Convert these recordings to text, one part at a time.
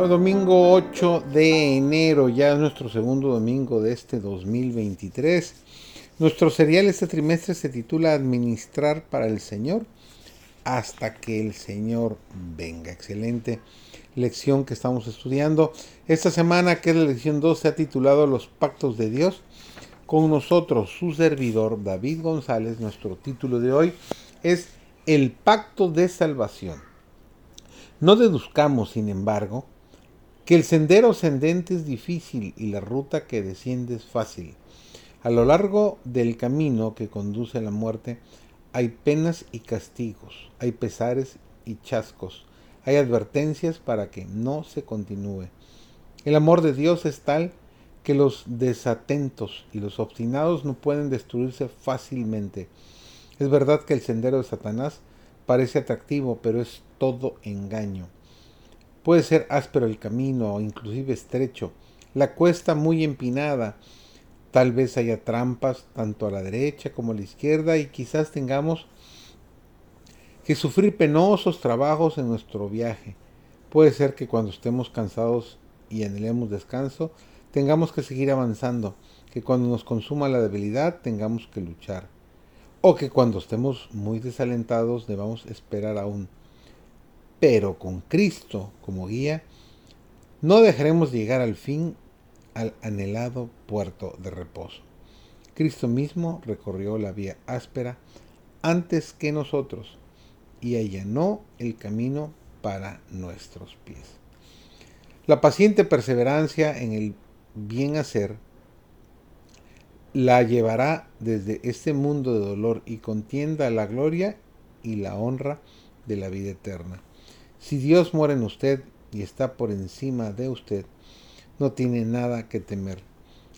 Hoy domingo 8 de enero, ya es nuestro segundo domingo de este 2023. Nuestro serial este trimestre se titula Administrar para el Señor hasta que el Señor venga. Excelente lección que estamos estudiando. Esta semana, que es la lección 2, se ha titulado Los pactos de Dios. Con nosotros, su servidor David González, nuestro título de hoy es El pacto de salvación. No deduzcamos, sin embargo, que el sendero ascendente es difícil y la ruta que desciende es fácil. A lo largo del camino que conduce a la muerte hay penas y castigos, hay pesares y chascos, hay advertencias para que no se continúe. El amor de Dios es tal que los desatentos y los obstinados no pueden destruirse fácilmente. Es verdad que el sendero de Satanás parece atractivo, pero es todo engaño. Puede ser áspero el camino o inclusive estrecho, la cuesta muy empinada. Tal vez haya trampas tanto a la derecha como a la izquierda y quizás tengamos que sufrir penosos trabajos en nuestro viaje. Puede ser que cuando estemos cansados y anhelemos descanso, tengamos que seguir avanzando, que cuando nos consuma la debilidad tengamos que luchar, o que cuando estemos muy desalentados debamos esperar aún pero con Cristo como guía, no dejaremos llegar al fin al anhelado puerto de reposo. Cristo mismo recorrió la vía áspera antes que nosotros y allanó el camino para nuestros pies. La paciente perseverancia en el bien hacer la llevará desde este mundo de dolor y contienda la gloria y la honra de la vida eterna. Si Dios mora en usted y está por encima de usted, no tiene nada que temer.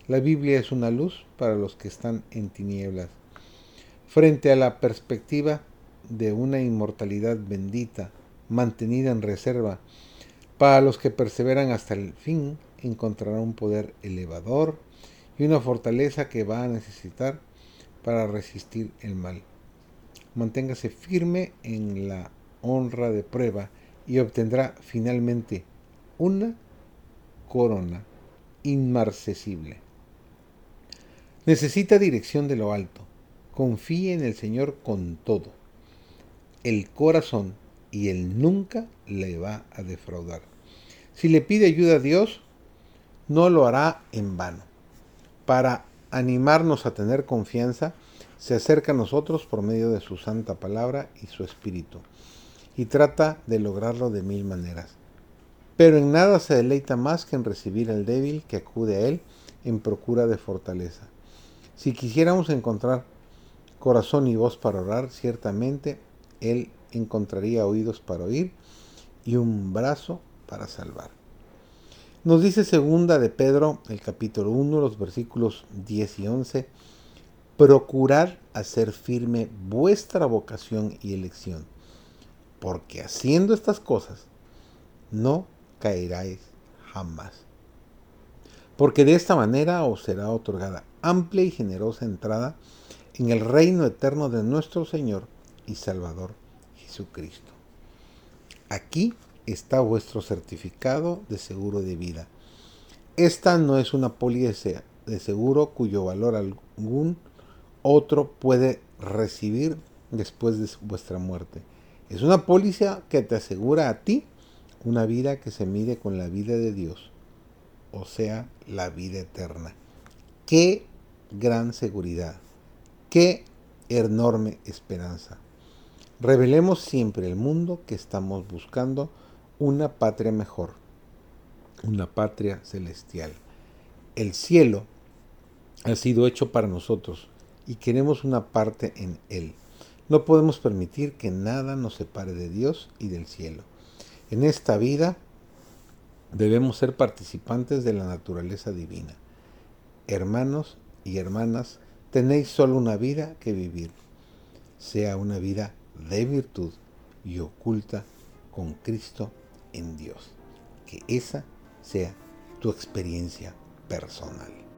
La Biblia es una luz para los que están en tinieblas. Frente a la perspectiva de una inmortalidad bendita, mantenida en reserva, para los que perseveran hasta el fin, encontrará un poder elevador y una fortaleza que va a necesitar para resistir el mal. Manténgase firme en la honra de prueba y obtendrá finalmente una corona inmarcesible. Necesita dirección de lo alto. Confíe en el Señor con todo. El corazón y Él nunca le va a defraudar. Si le pide ayuda a Dios, no lo hará en vano. Para animarnos a tener confianza, se acerca a nosotros por medio de su santa palabra y su espíritu y trata de lograrlo de mil maneras. Pero en nada se deleita más que en recibir al débil que acude a él en procura de fortaleza. Si quisiéramos encontrar corazón y voz para orar, ciertamente él encontraría oídos para oír y un brazo para salvar. Nos dice segunda de Pedro, el capítulo 1, los versículos 10 y 11, procurar hacer firme vuestra vocación y elección porque haciendo estas cosas no caeráis jamás. Porque de esta manera os será otorgada amplia y generosa entrada en el reino eterno de nuestro Señor y Salvador Jesucristo. Aquí está vuestro certificado de seguro de vida. Esta no es una póliza de seguro cuyo valor algún otro puede recibir después de vuestra muerte es una póliza que te asegura a ti una vida que se mide con la vida de Dios, o sea, la vida eterna. Qué gran seguridad, qué enorme esperanza. Revelemos siempre al mundo que estamos buscando una patria mejor, una patria celestial. El cielo ha sido hecho para nosotros y queremos una parte en él. No podemos permitir que nada nos separe de Dios y del cielo. En esta vida debemos ser participantes de la naturaleza divina. Hermanos y hermanas, tenéis solo una vida que vivir. Sea una vida de virtud y oculta con Cristo en Dios. Que esa sea tu experiencia personal.